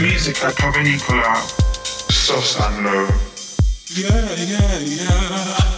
Music at Provenicola, soft and Love. Yeah, yeah, yeah.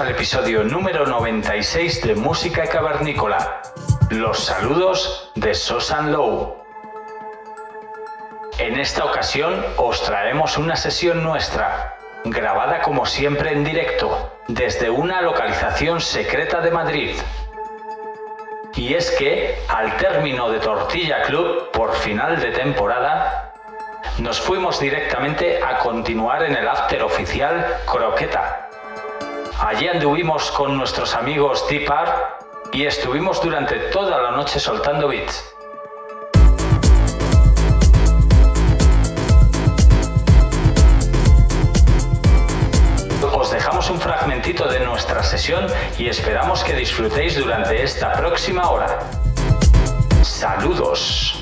Al episodio número 96 de Música Cavernícola. Los saludos de Sosan Low. En esta ocasión os traemos una sesión nuestra, grabada como siempre en directo, desde una localización secreta de Madrid. Y es que, al término de Tortilla Club, por final de temporada, nos fuimos directamente a continuar en el after oficial Croqueta. Allí anduvimos con nuestros amigos Deep Art y estuvimos durante toda la noche soltando beats. Os dejamos un fragmentito de nuestra sesión y esperamos que disfrutéis durante esta próxima hora. Saludos.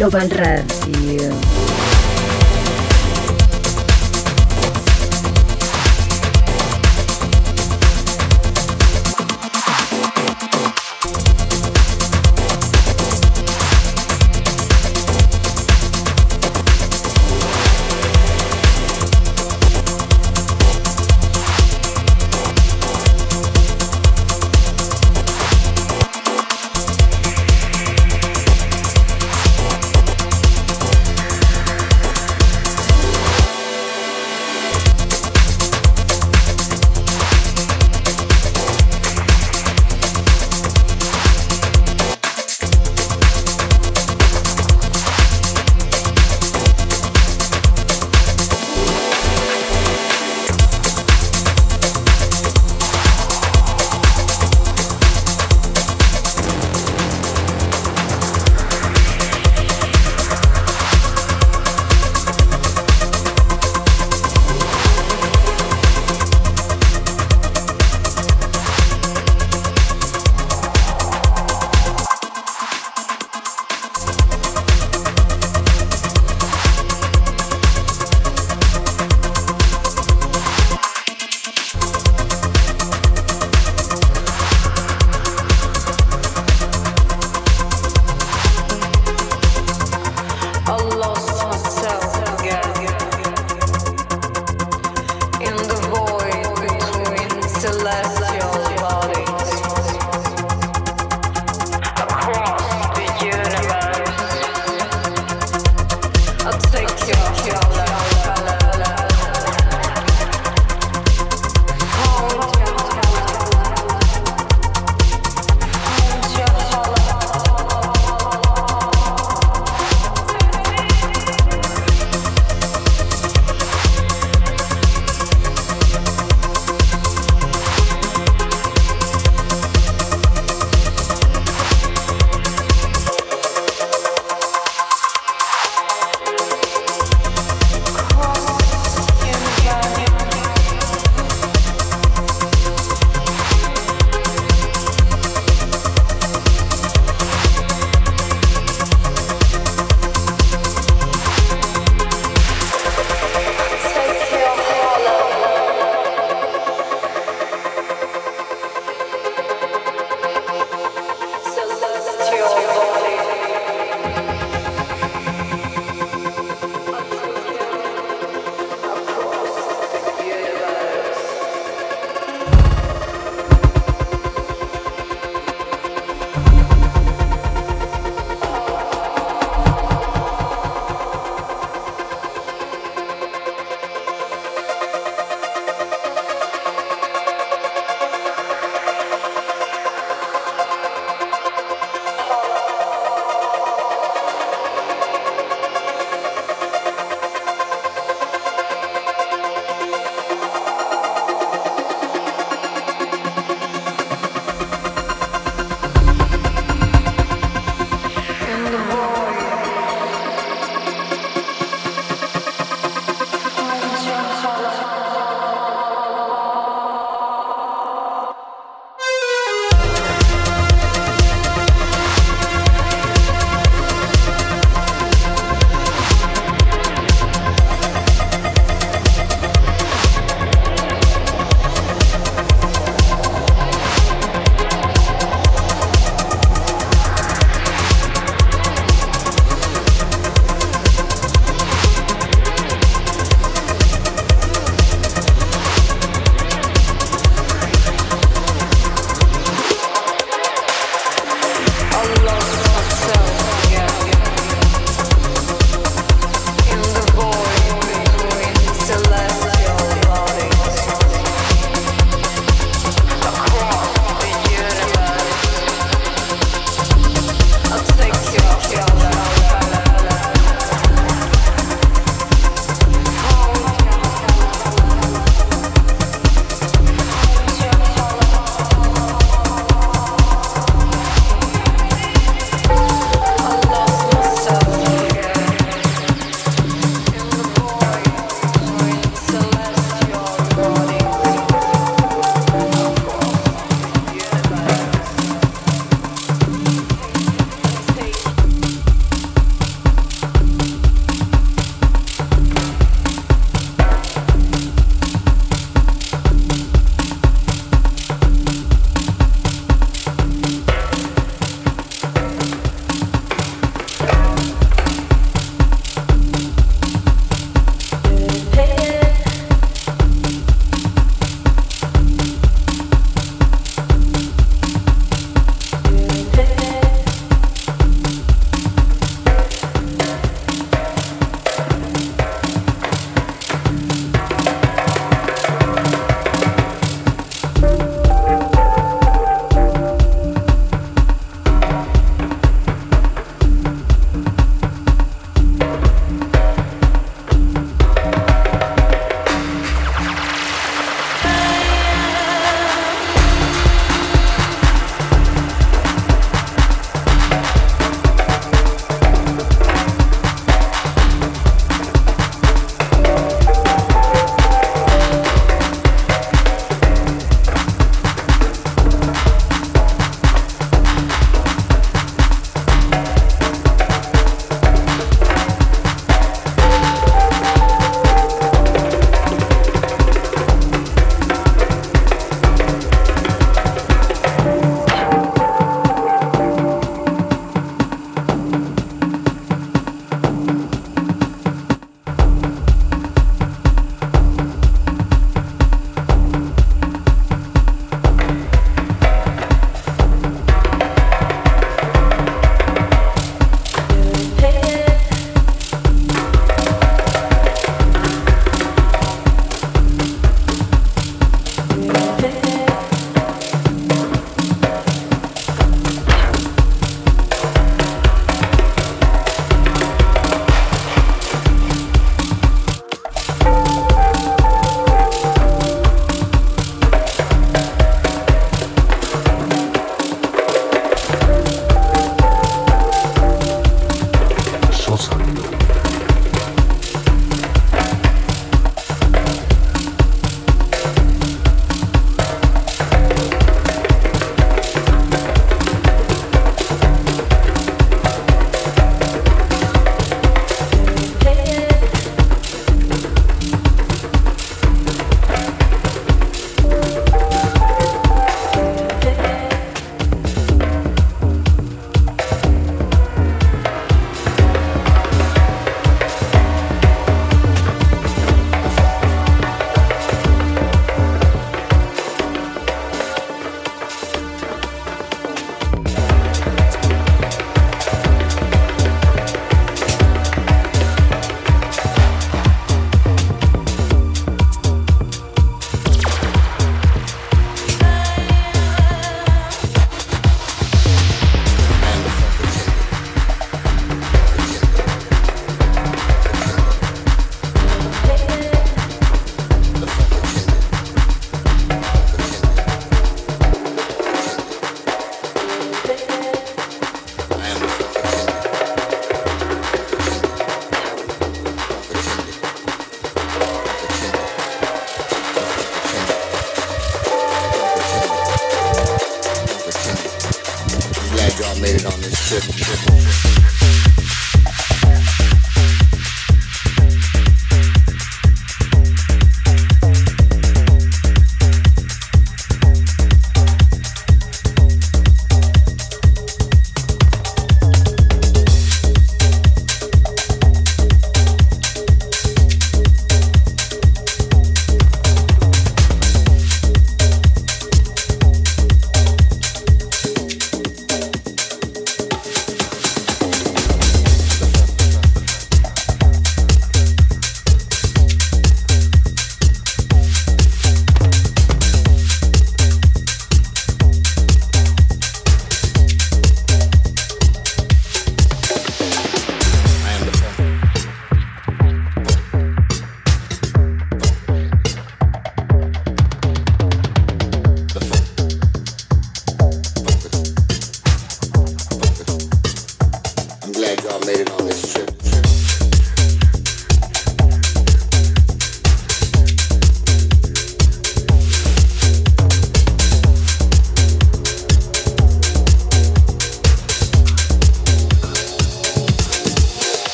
Global Radio.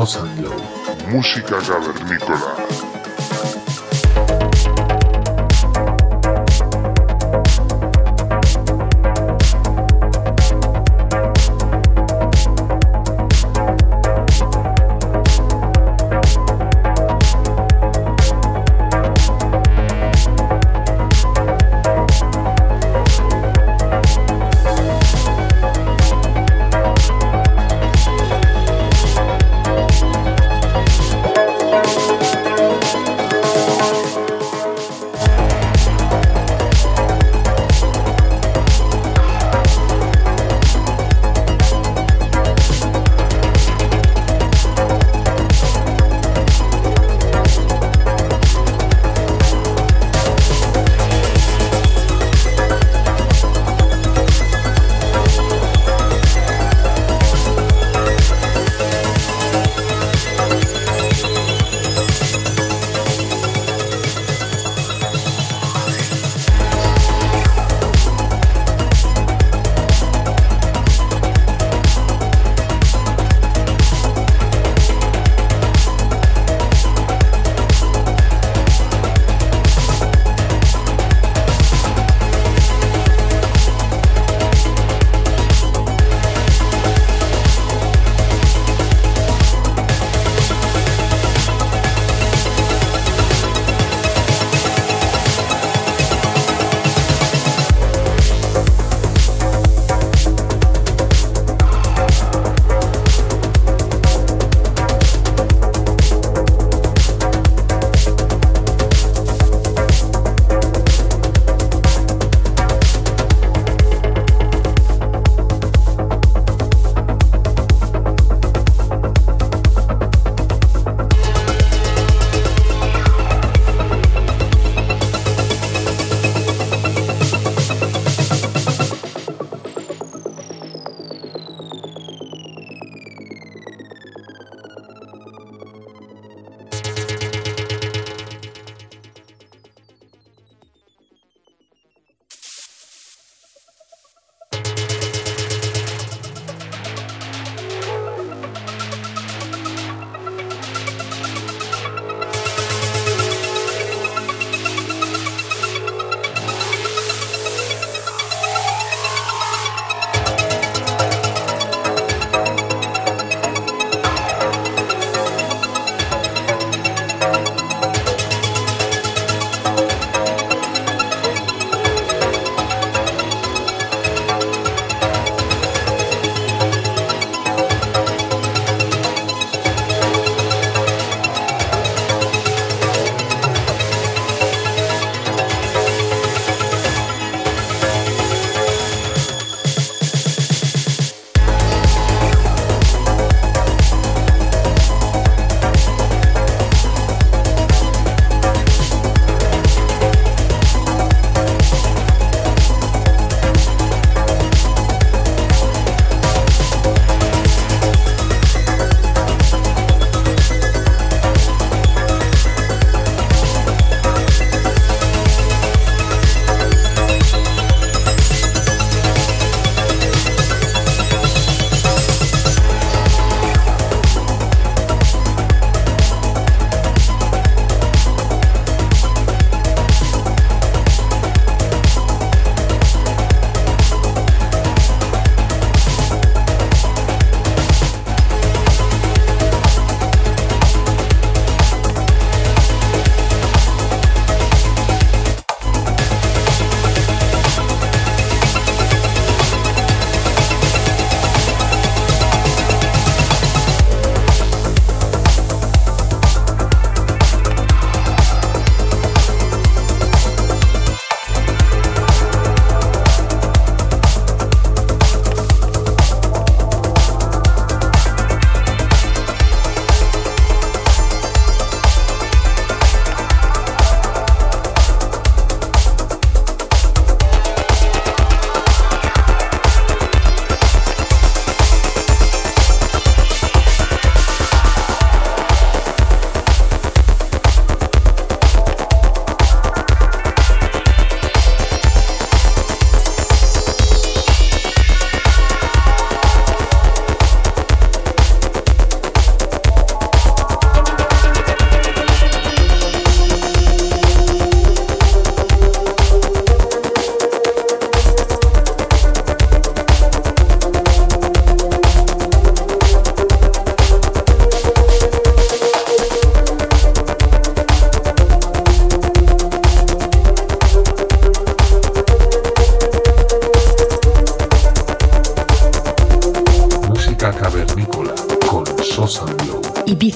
Sosa música cavernícola.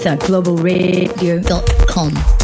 Global Radio.com.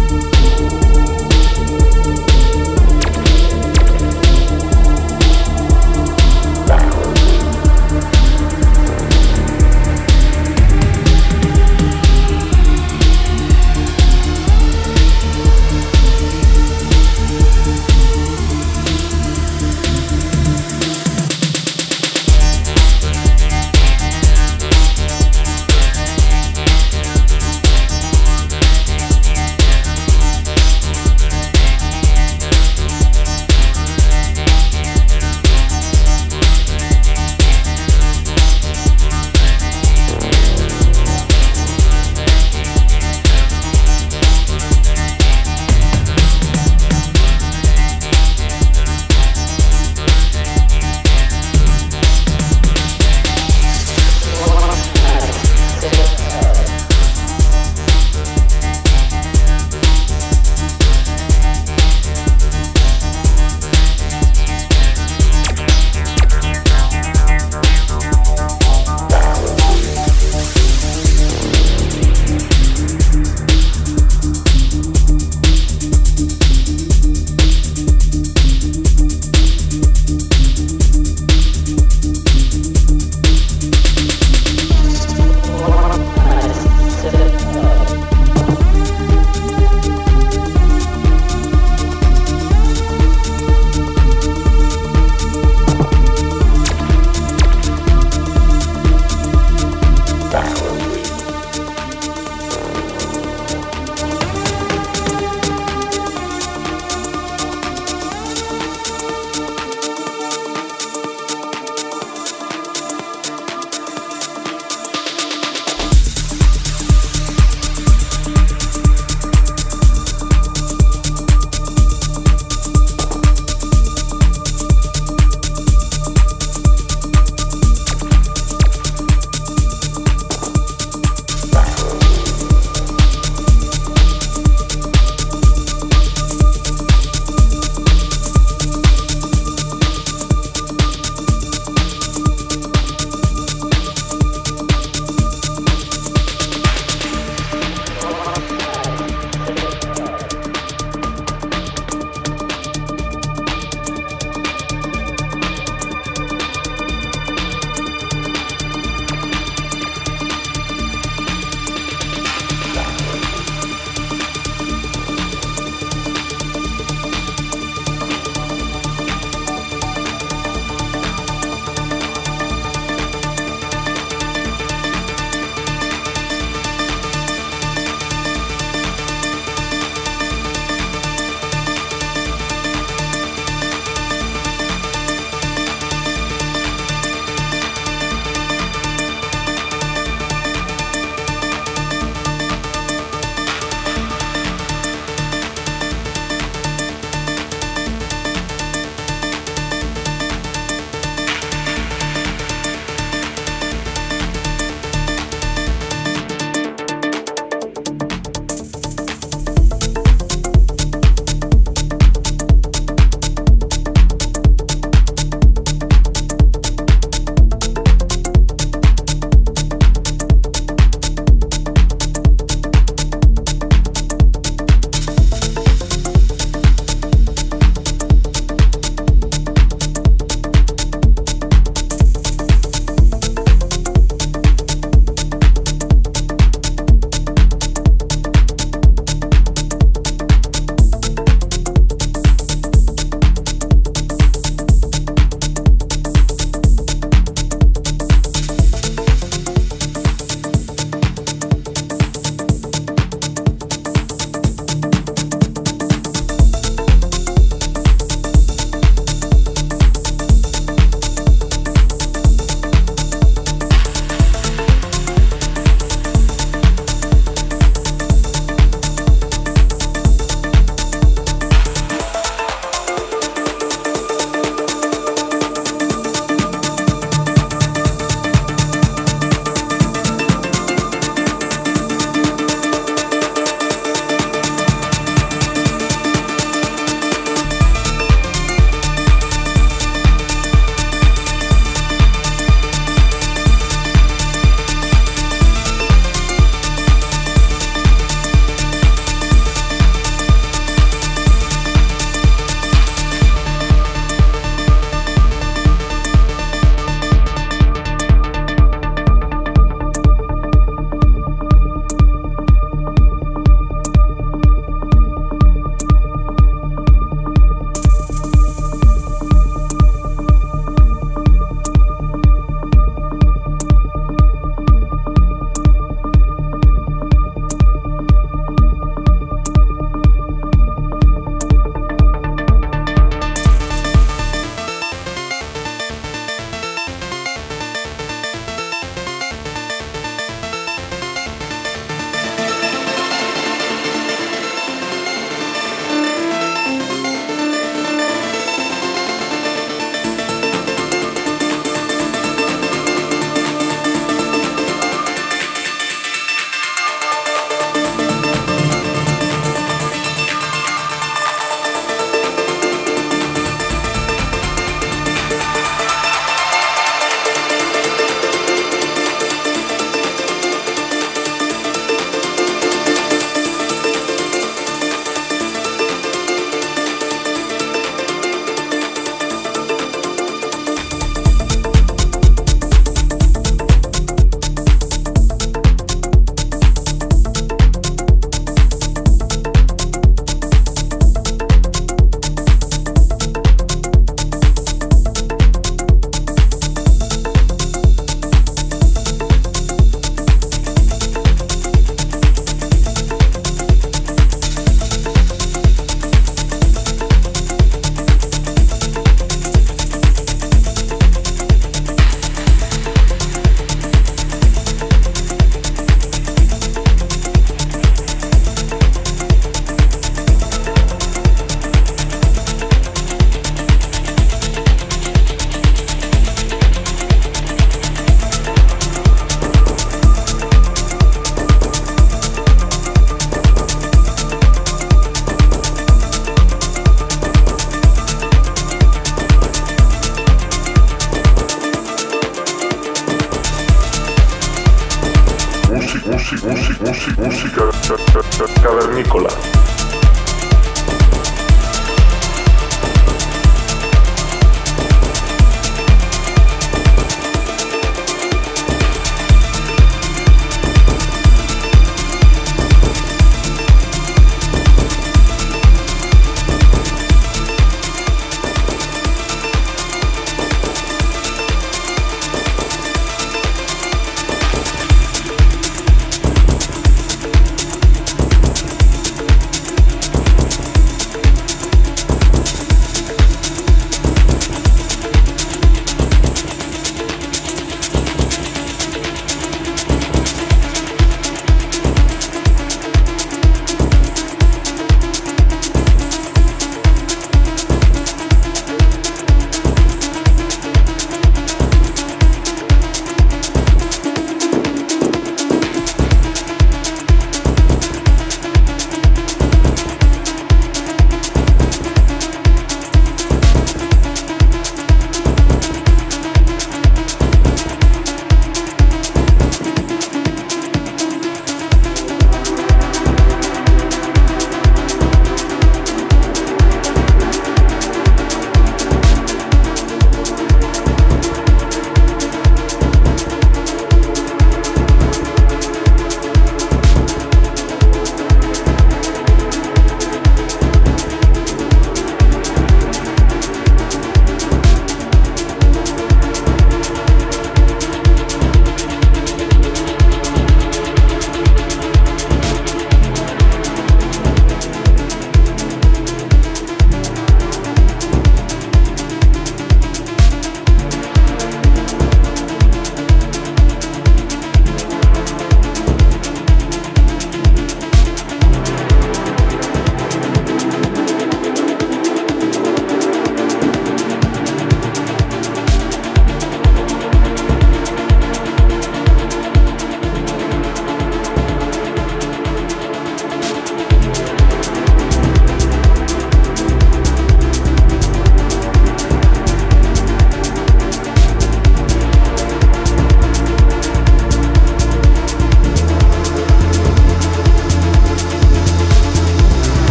Ca-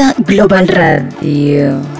Global Radio.